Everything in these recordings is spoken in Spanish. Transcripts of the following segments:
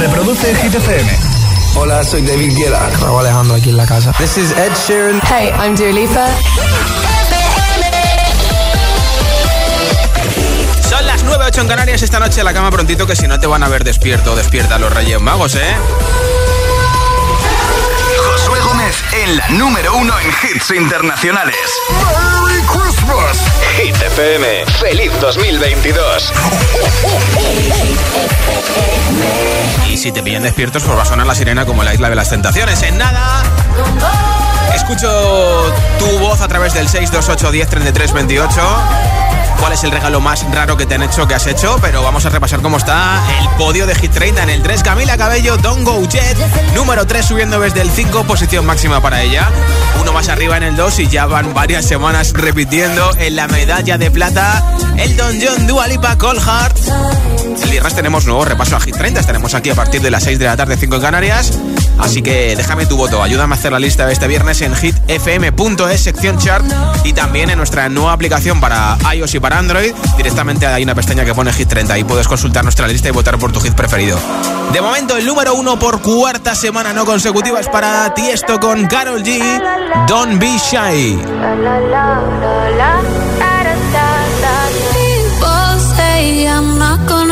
Reproduce Hit FM. Hola, soy David Guetta. Raúl Alejandro aquí en la casa. This is Ed Sheeran. Hey, I'm Dua Lipa. Son las 9.08 en Canarias esta noche a la cama prontito que si no te van a ver despierto despierta los Reyes Magos, ¿eh? En la número uno en hits internacionales. ¡Merry Christmas! Hit FM. ¡Feliz 2022! Y si te pillan despiertos, pues va a sonar la sirena como la isla de las tentaciones. En nada. Escucho tu voz a través del 628 10 33 28 cuál es el regalo más raro que te han hecho, que has hecho, pero vamos a repasar cómo está el podio de Hit 30 en el 3, Camila Cabello, Don't Go Jet, número 3 subiendo desde el 5, posición máxima para ella, uno más arriba en el 2 y ya van varias semanas repitiendo en la medalla de plata, el Don John Dua Lipa Cold Heart. El viernes tenemos nuevo repaso a Hit 30, estaremos aquí a partir de las 6 de la tarde, 5 en Canarias, así que déjame tu voto, ayúdame a hacer la lista de este viernes en hitfm.es, sección chart y también en nuestra nueva aplicación para iOS y para Android, directamente hay una pestaña que pone Hit 30 y puedes consultar nuestra lista y votar por tu hit preferido. De momento, el número uno por cuarta semana no consecutiva es para ti esto con Carol G. Don't be shy.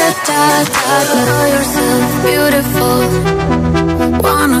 da da da da know yourself beautiful wanna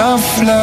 enough love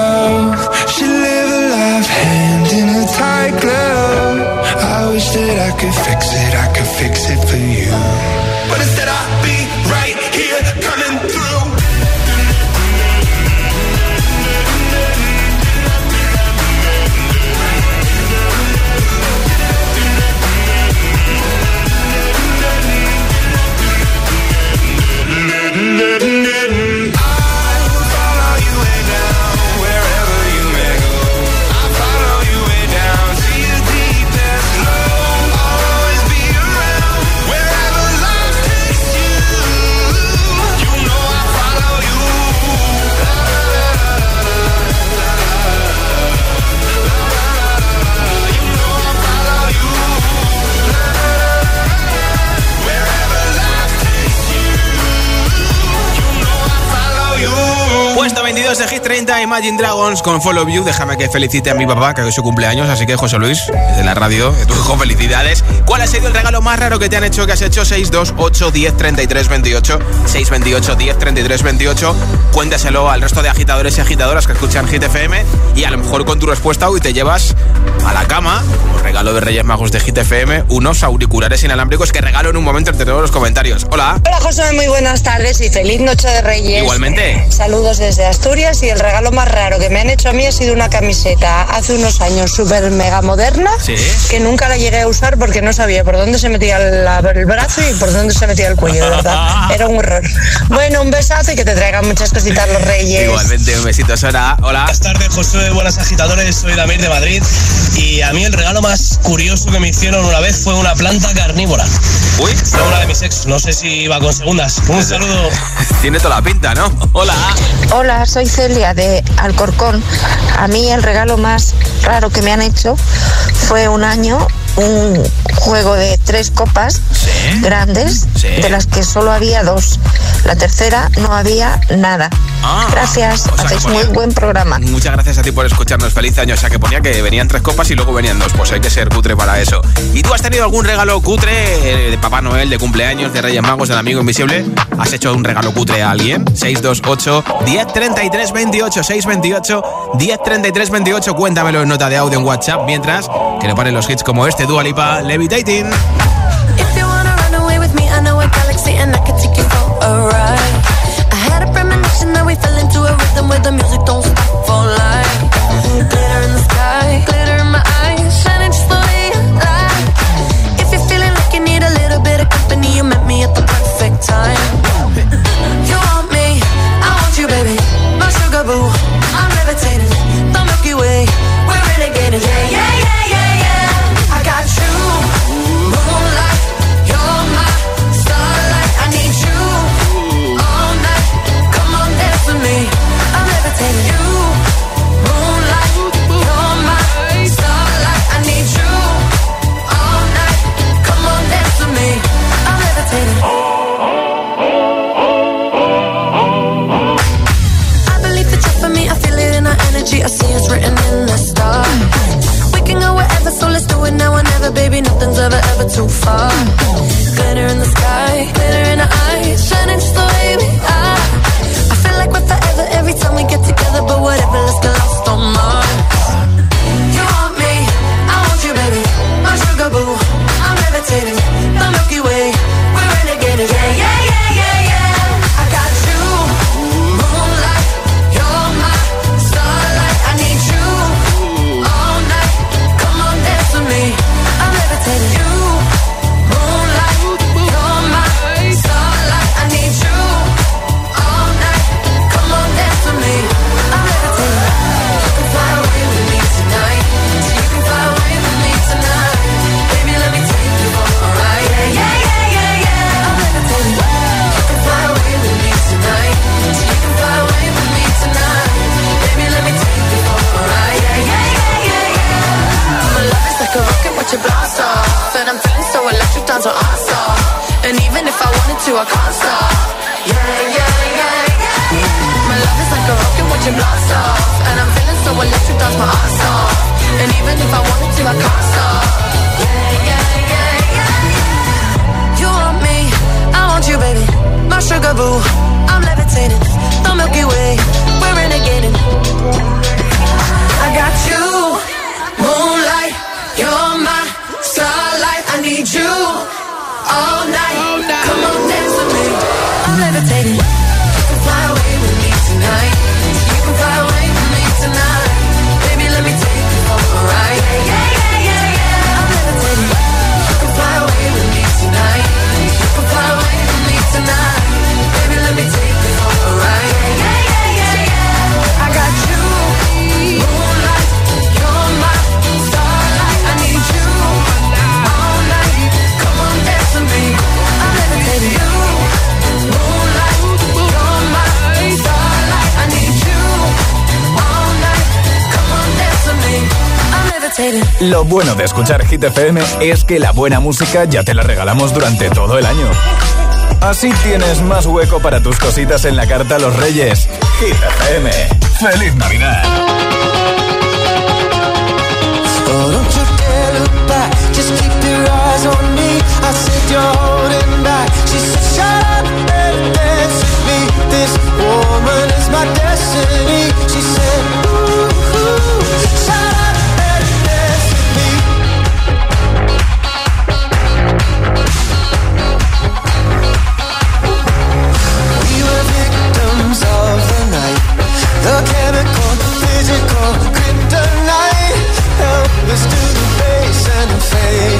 Imagine Dragons con Follow You. Déjame que felicite a mi papá, que hoy es su cumpleaños. Así que, José Luis, de la radio, de tu hijo, felicidades. ¿Cuál ha sido el regalo más raro que te han hecho? Que has hecho 628 10 33 28. 628 10 33 28. Cuéntaselo al resto de agitadores y agitadoras que escuchan Hit FM. Y a lo mejor con tu respuesta hoy te llevas a la cama, como regalo de Reyes Magos de Hit FM, unos auriculares inalámbricos que regalo en un momento entre todos los comentarios. Hola. Hola, José, muy buenas tardes y feliz noche de Reyes. Igualmente. Saludos desde Asturias y el regalo más raro que me han hecho a mí ha sido una camiseta hace unos años súper mega moderna que nunca la llegué a usar porque no sabía por dónde se metía el brazo y por dónde se metía el cuello, de verdad. Era un horror. Bueno, un besazo y que te traigan muchas cositas los Reyes. Igualmente, un besito, Sara. Hola. Buenas tardes, José, buenas agitadores. Soy Damir de Madrid y a mí el regalo más curioso que me hicieron una vez fue una planta carnívora. Uy. Fue una de mis ex, no sé si iba con segundas. Un saludo. Tiene toda la pinta, ¿no? Hola. Hola, soy Celia de Alcorcón. A mí el regalo más raro que me han hecho fue un año un juego de tres copas grandes, de las que solo había dos. La tercera no había nada. Ah, gracias, hacéis muy buen programa. Muchas gracias a ti por escucharnos. Feliz año. O sea, que ponía que venían tres copas y luego venían dos. Pues hay que ser cutre para eso. ¿Y tú has tenido algún regalo cutre eh, de Papá Noel, de cumpleaños, de Reyes Magos, del amigo invisible? ¿Has hecho un regalo cutre a alguien? 628 1033 28 628 1033 28. Cuéntamelo en nota de audio en WhatsApp. Mientras que le paren los hits como este Dua Lipa Levitating. If even if I wanted to, I can't stop. Yeah, yeah, yeah, yeah, yeah. You want me, I want you, baby. My sugar boo, I'm levitating. The Milky Way, we're renegading. I got you, moonlight. You're my starlight. I need you all night. Lo bueno de escuchar Hit FM es que la buena música ya te la regalamos durante todo el año. Así tienes más hueco para tus cositas en la carta a los Reyes. Hit FM. ¡Feliz Navidad! chemical, physical, kryptonite. us to the base and the fade.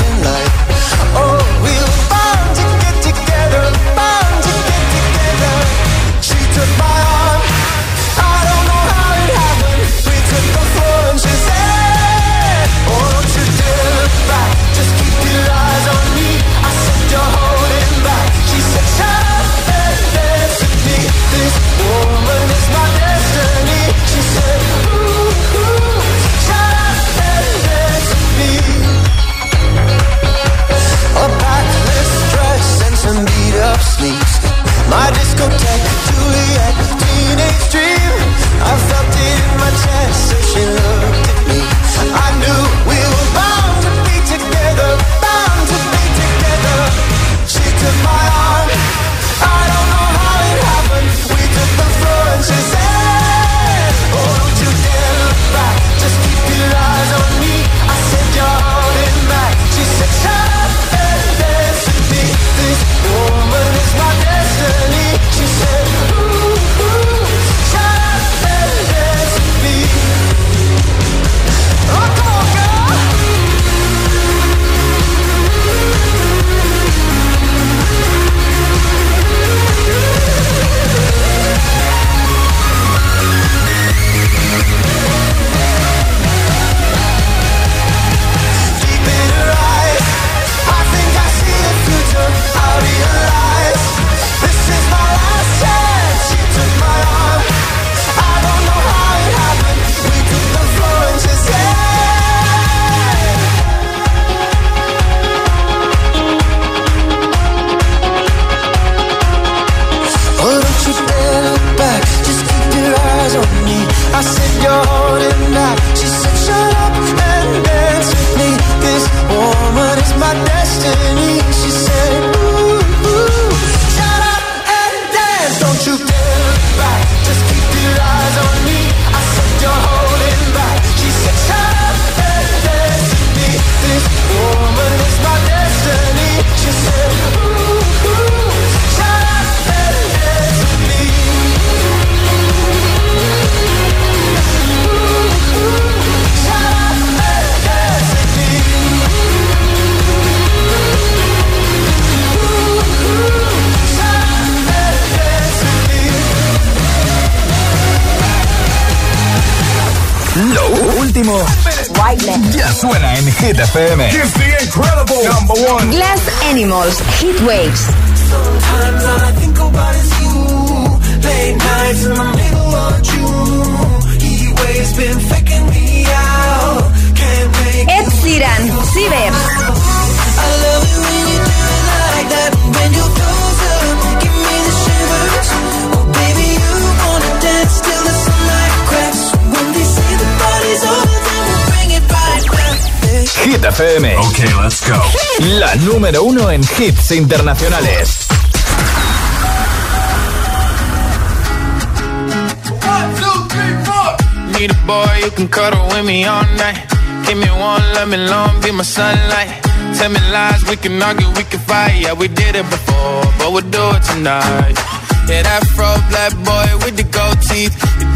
Hit FM. the incredible number one. Glass Animals, Heat Waves. FM. Ok, let's go. La número uno en hits internacionales. Need a boy you can cuddle with me all night. Give me one, let me long, be my sunlight. Tell me lies, we can argue, we can fight. Yeah, we did it before, but we'll do it tonight. Yeah, that fro black boy with the gold teeth.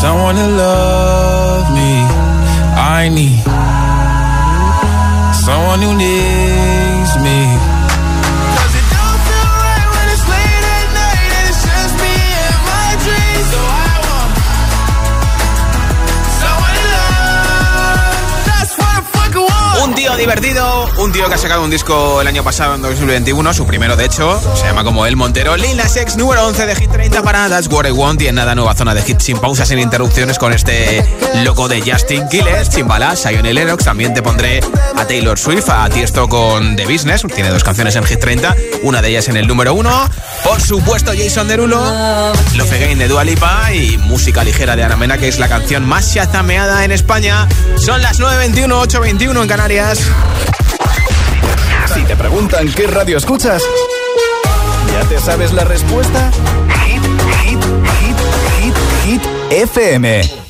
someone to love me. I need someone who needs divertido, un tío que ha sacado un disco el año pasado, en 2021, su primero de hecho, se llama como El Montero. Lil Nas X, número 11 de Hit 30 para That's What I Want y en nada nueva zona de hits sin pausas, sin interrupciones con este loco de Justin Quiles, Chimbalas, Sion y Lennox. También te pondré a Taylor Swift, a Tiesto con The Business, tiene dos canciones en Hit 30, una de ellas en el número 1. Por supuesto, Jason Derulo, Love Again de Dua Lipa y música ligera de Ana Mena, que es la canción más chazameada en España. Son las 9.21, 8.21 en Canarias. Si te preguntan qué radio escuchas, ¿ya te sabes la respuesta? Hit, hit, hit, hit, hit FM.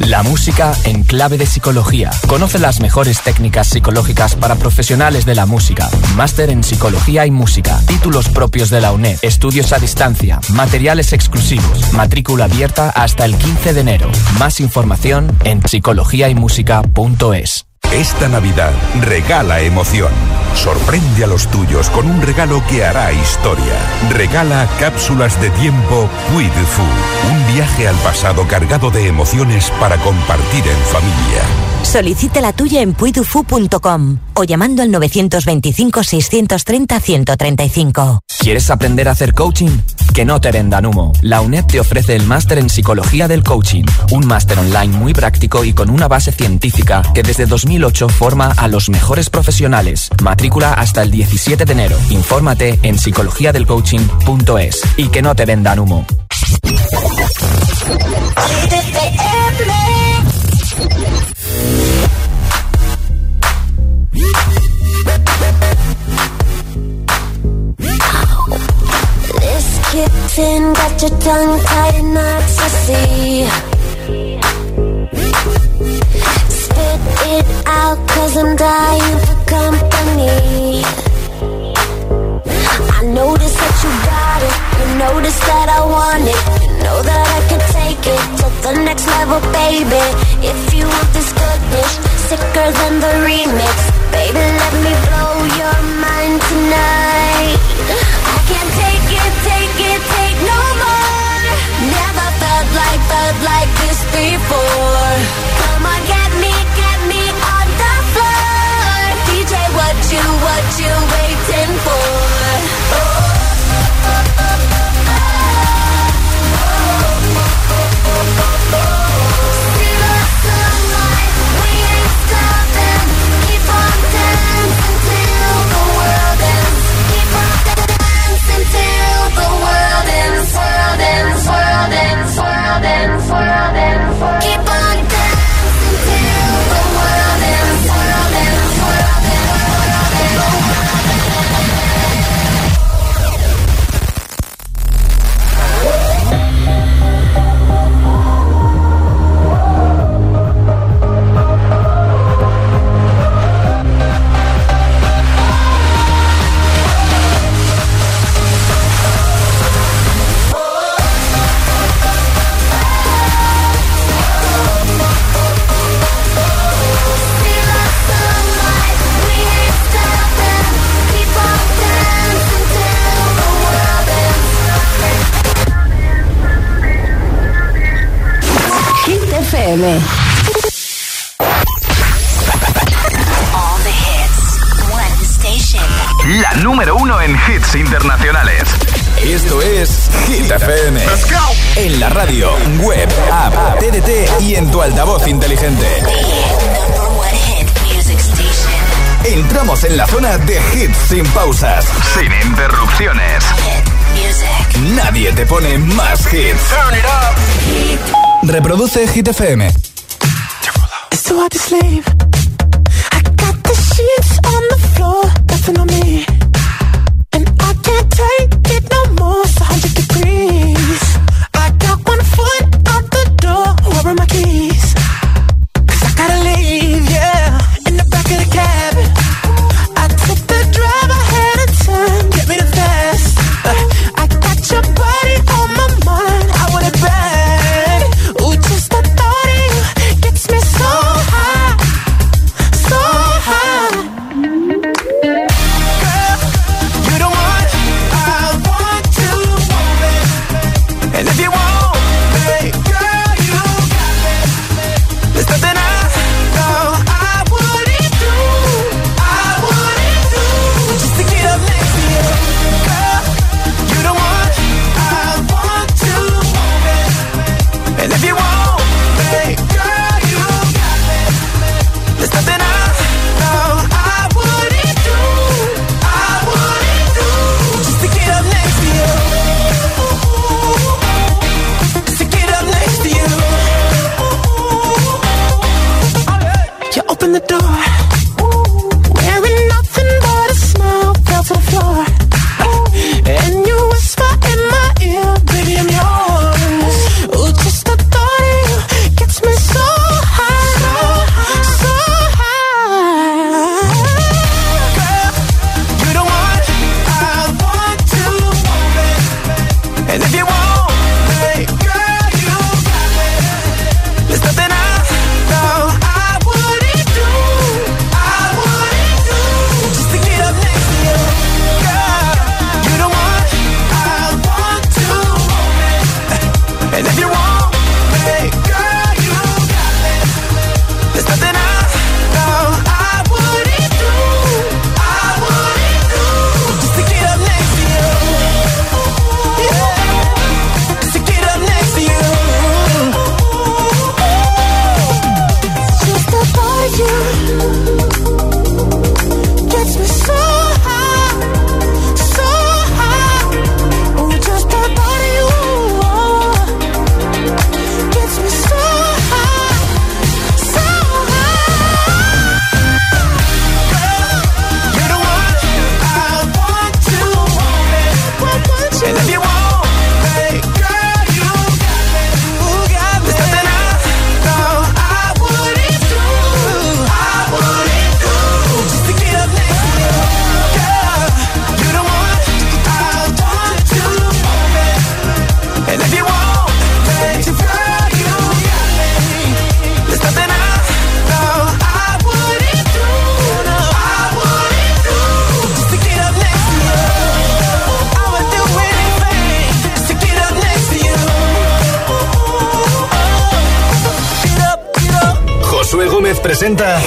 La música en clave de psicología. Conoce las mejores técnicas psicológicas para profesionales de la música. Máster en psicología y música. Títulos propios de la UNED. Estudios a distancia. Materiales exclusivos. Matrícula abierta hasta el 15 de enero. Más información en psicologiaymusica.es. Esta Navidad regala emoción. Sorprende a los tuyos con un regalo que hará historia. Regala cápsulas de tiempo Puy Un viaje al pasado cargado de emociones para compartir en familia. Solicite la tuya en puidufu.com o llamando al 925-630-135. ¿Quieres aprender a hacer coaching? Que no te vendan humo. La UNED te ofrece el máster en psicología del coaching, un máster online muy práctico y con una base científica que desde 2008 forma a los mejores profesionales. Matrícula hasta el 17 de enero. Infórmate en psicologiadelcoaching.es y que no te vendan humo. Kitten got your tongue tied in knots, I see. Spit it out, cause I'm dying for company. I notice that you got it, you notice that I want it. Know that I can take it to the next level, baby. If you want this goodness, sicker than the remix. Baby, let me blow your mind tonight. I can't take it, take it, take no more. Never felt like, felt like this before. Más hits. Reproduce Hit FM.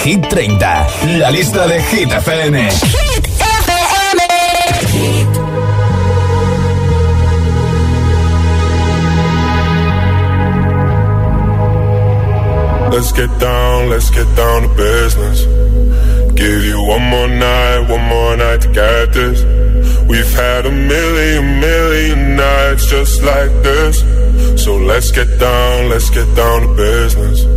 Hit 30, la lista de Hit FM. Hit. Let's get down, let's get down to business. Give you one more night, one more night to get this. We've had a million, million nights just like this. So let's get down, let's get down to business.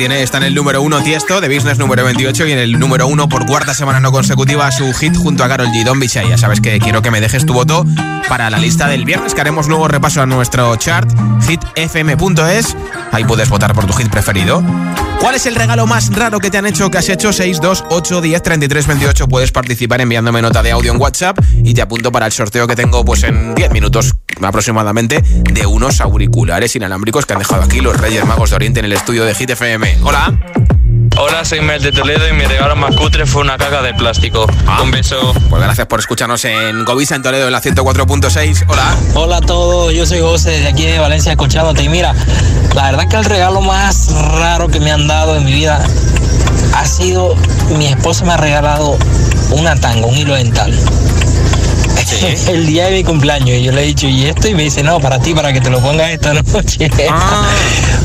Está en el número 1 Tiesto de Business número 28 y en el número 1 por cuarta semana no consecutiva su hit junto a Carol G. Don. Ya sabes que quiero que me dejes tu voto para la lista del viernes que haremos nuevo repaso a nuestro chart hitfm.es. Ahí puedes votar por tu hit preferido. ¿Cuál es el regalo más raro que te han hecho que has hecho? 628 10 33 28. Puedes participar enviándome nota de audio en WhatsApp y te apunto para el sorteo que tengo pues en 10 minutos aproximadamente de unos auriculares inalámbricos que han dejado aquí los Reyes Magos de Oriente en el estudio de Hit FM. Hola. Hola, soy Mel de Toledo y mi regalo más cutre fue una caca de plástico. Un beso. Pues gracias por escucharnos en Govisa en Toledo en la 104.6. Hola. Hola a todos, yo soy José de aquí de Valencia escuchándote. Y mira, la verdad que el regalo más raro que me han dado en mi vida ha sido, mi esposa me ha regalado una tanga, un hilo dental. el día de mi cumpleaños y yo le he dicho, ¿y esto? Y me dice, no, para ti, para que te lo pongas esta noche.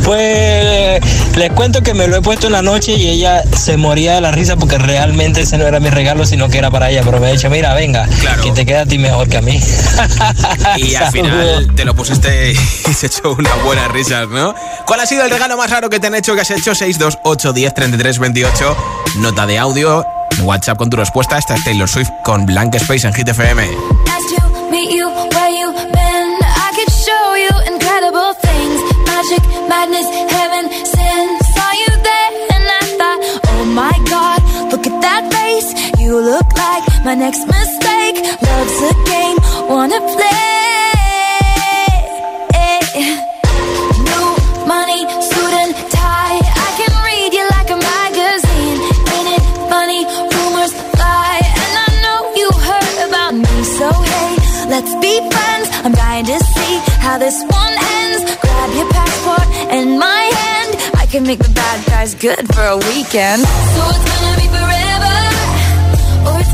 pues les cuento que me lo he puesto en la noche y ella se moría de la risa porque realmente ese no era mi regalo, sino que era para ella. Pero me ha dicho, mira, venga, que te queda a ti mejor que a mí. Y al final te lo pusiste y se echó una buena risas, ¿no? ¿Cuál ha sido el regalo más raro que te han hecho que has hecho? 628 10 33 28. Nota de audio. WhatsApp con tu respuesta. Esta es Taylor Swift con Blank Space en Hit FM. Madness, heaven, sin. Saw you there and I thought, oh my god, look at that face. You look like my next mistake. Love's a game, wanna play. Be friends. I'm dying to see how this one ends. Grab your passport and my hand. I can make the bad guys good for a weekend. So it's gonna be forever, or it's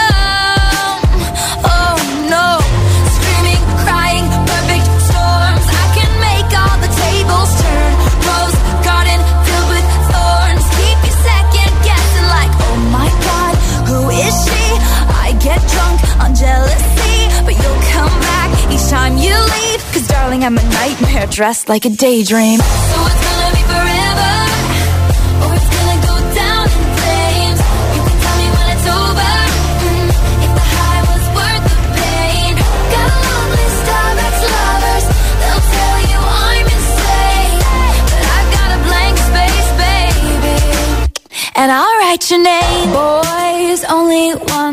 Jealousy, but you'll come back each time you leave. Cause darling, I'm a nightmare dressed like a daydream. So it's gonna be forever, or it's gonna go down in flames. You can tell me when it's over. mm, if the high was worth the pain. Got ex-lovers. They'll tell you I'm insane, but I've got a blank space, baby and I'll write your name. Only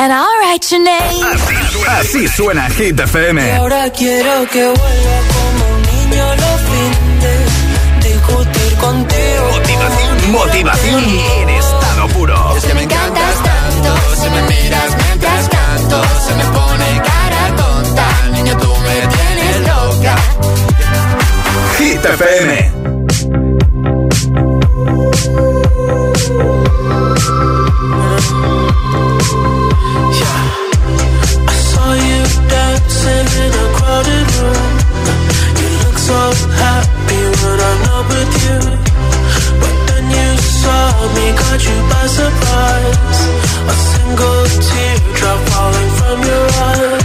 And I'll write your name. Así suena Hit Y FM. ahora quiero que vuelva como un niño los fines. Discutir contigo. Motivación, motivación en estado puro. Es que me encantas tanto. Si me miras mientras canto, se me pone cara tonta. Niño, tú me tienes loca. Hit FM. I saw you dancing in a crowded room. You look so happy when I'm with you. But then you saw me, caught you by surprise. A single teardrop falling from your eye.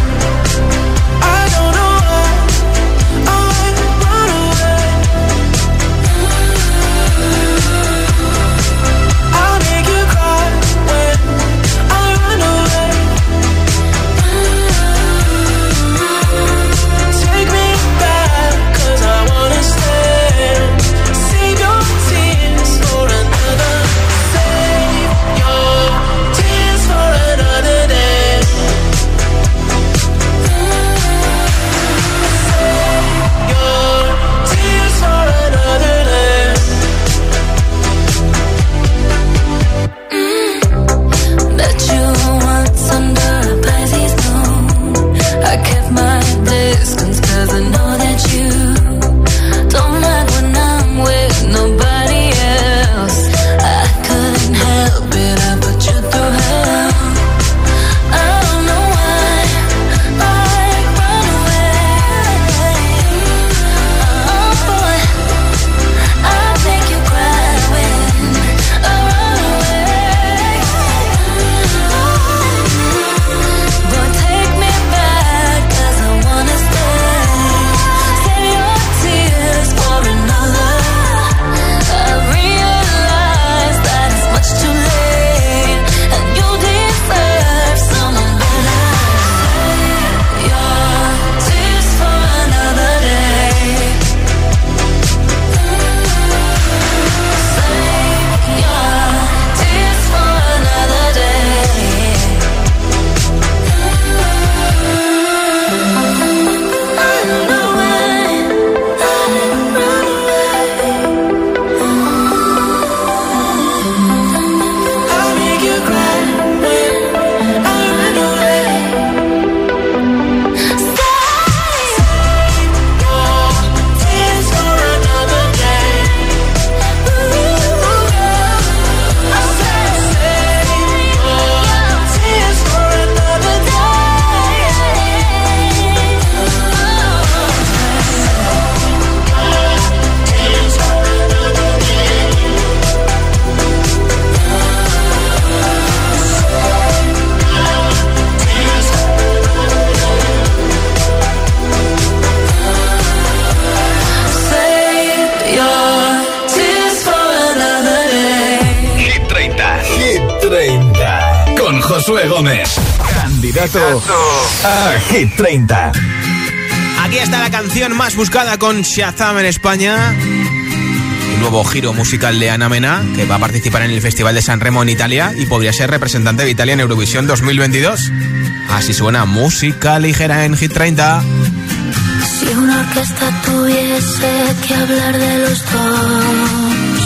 Candidato a Hit 30. Aquí está la canción más buscada con Shazam en España. El nuevo giro musical de Ana Mena, que va a participar en el Festival de San Remo en Italia y podría ser representante de Italia en Eurovisión 2022. Así suena música ligera en Hit 30. Si una orquesta tuviese que hablar de los dos,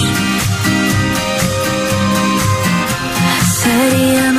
sería más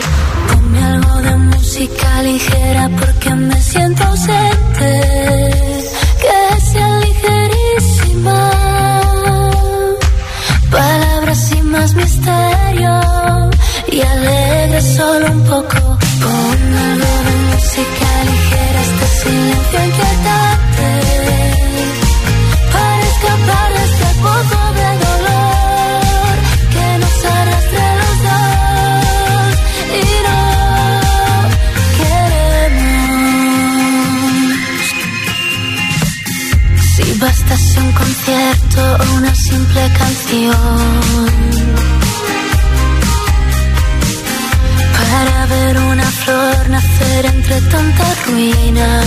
Música ligera porque me siento ausente. Que sea ligerísima. Palabras sin más misterio y alegre solo un poco. Pon algo de música ligera este silencio inquietante para ver una flor nacer entre tanta ruina.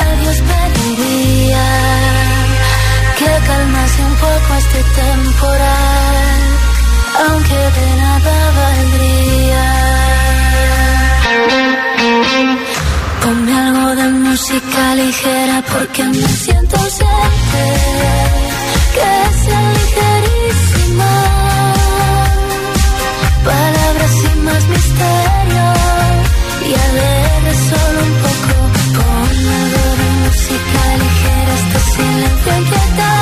Adiós pediría que calmase un poco este temporal, aunque de nada valdría. Ponme algo de música ligera porque me siento ausente, que sea literísima, palabras y más misterio, y alégrate solo un poco. Con la dorada música ligera hasta silencio inquieto.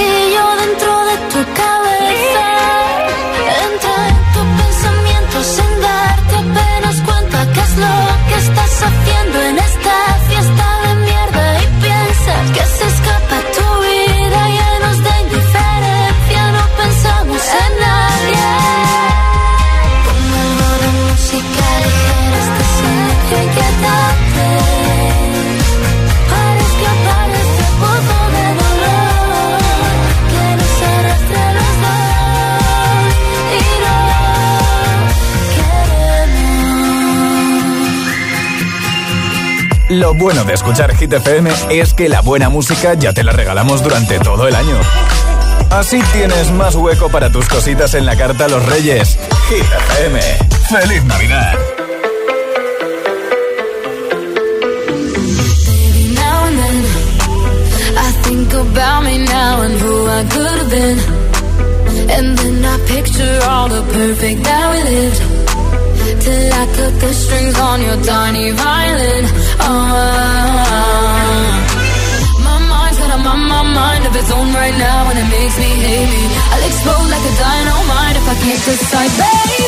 you're the Lo bueno de escuchar Hit FM es que la buena música ya te la regalamos durante todo el año. Así tienes más hueco para tus cositas en la carta a los Reyes. Hit FM. ¡Feliz Navidad! And then I picture all the perfect I cut the strings on your tiny violin. Oh, my mind's got a mind of its own right now, and it makes me hate me. I'll explode like a dynamite if I can't decide, baby.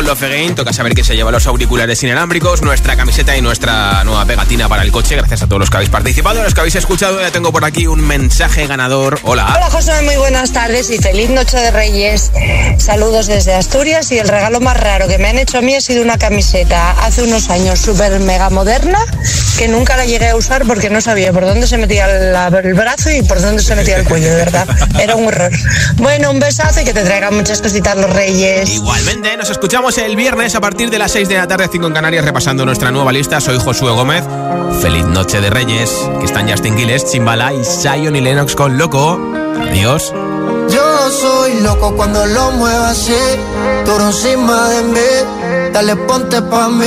Con Love Again. Toca saber que se lleva los auriculares inalámbricos, nuestra camiseta y nuestra nueva pegatina para el coche. Gracias a todos los que habéis participado, los que habéis escuchado. Ya tengo por aquí un mensaje ganador. Hola. Hola José, muy buenas tardes y feliz noche de Reyes. Saludos desde Asturias y el regalo más raro que me han hecho a mí ha sido una camiseta hace unos años súper mega moderna que nunca la llegué a usar porque no sabía por dónde se metía la- el brazo y por dónde se metía el cuello, de verdad. Era un horror. Bueno, un besazo y que te traigan muchas cositas los Reyes. Igualmente, nos escuchamos el viernes a partir de las 6 de la tarde, 5 en Canarias, repasando nuestra nueva lista. Soy Josué Gómez. Feliz noche de Reyes. Que están Justin Quiles, Chimbala y Zion y Lennox con Loco. Adiós. Yo soy loco cuando lo muevo así, duro encima de mí. Dale, ponte pa' mí,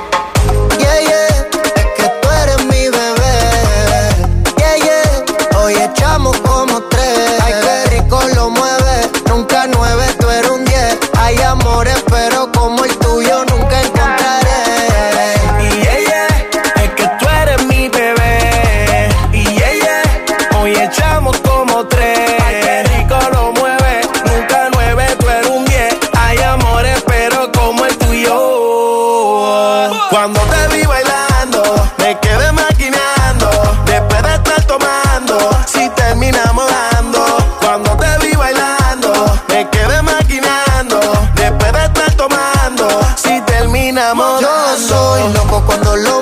Yo soy loco cuando lo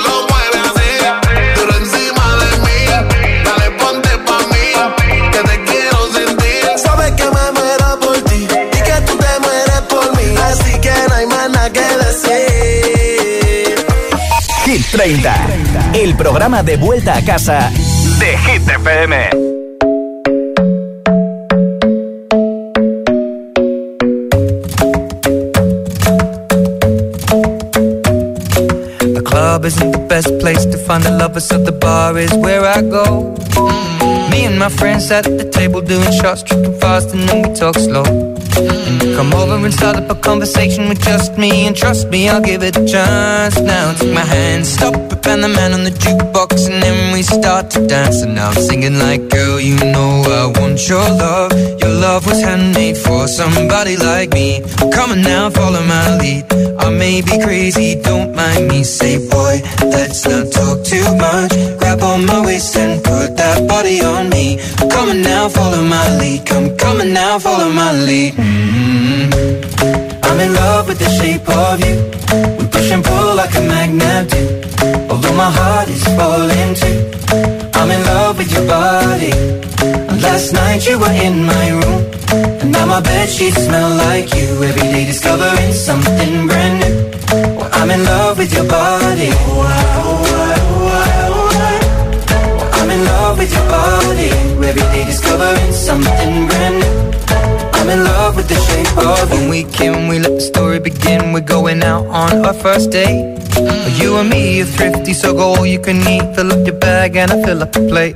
30, el programa de vuelta a casa de Hit FM. The club isn't the best place to find the lovers, so the bar is where I go. Me and my friends at the table doing shots, tripping fast, and then we talk slow. Come over and start up a conversation with just me, and trust me, I'll give it a chance. Now take my hand, stop it, and the man on the jukebox, and then we start to dance. And I'm singing like, girl, you know I want your love. Your love was handmade for somebody like me. Come on now, follow my lead. I may be crazy, don't mind me. Say, boy, let's not talk too much. Grab on my waist and put that body on me. Come on now, follow my lead. Come, on now, follow my lead. mm I'm in love with the shape of you. We push and pull like a magnet do. Although my heart is falling too. I'm in love with your body. Last night you were in my room. And now my bed sheets smell like you. Every day discovering something brand new. Well, I'm in love with your body. Oh, I, oh, I, oh, I, oh, I. Well, I'm in love with your body. Every day discovering something brand new. I'm in love with the shape of you. When we came, we let the story begin. We're going out on our first date. You and me are thrifty, so go all you can eat. Fill up your bag and I fill up the plate.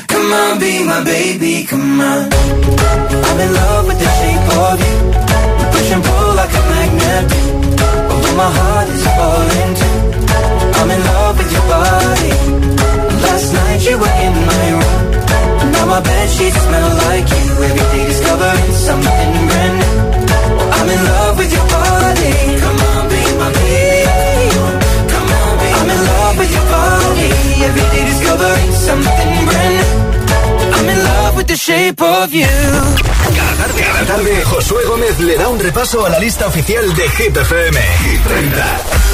Come on, be my baby, come on. I'm in love with the shape of you. We push and pull like a magnet. Although my heart is falling too. I'm in love with your body. Last night you were in my room. Now my bed sheets smell like you. Every day discovering something brand new. I'm in love with your body. Come on, be my baby. Come on, be I'm in love with your body. Every day discovering something brand new. Love with the shape of you. Cada tarde, cada tarde, Josué Gómez le da un repaso a la lista oficial de Hit FM. Hit 30.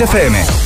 Hit FM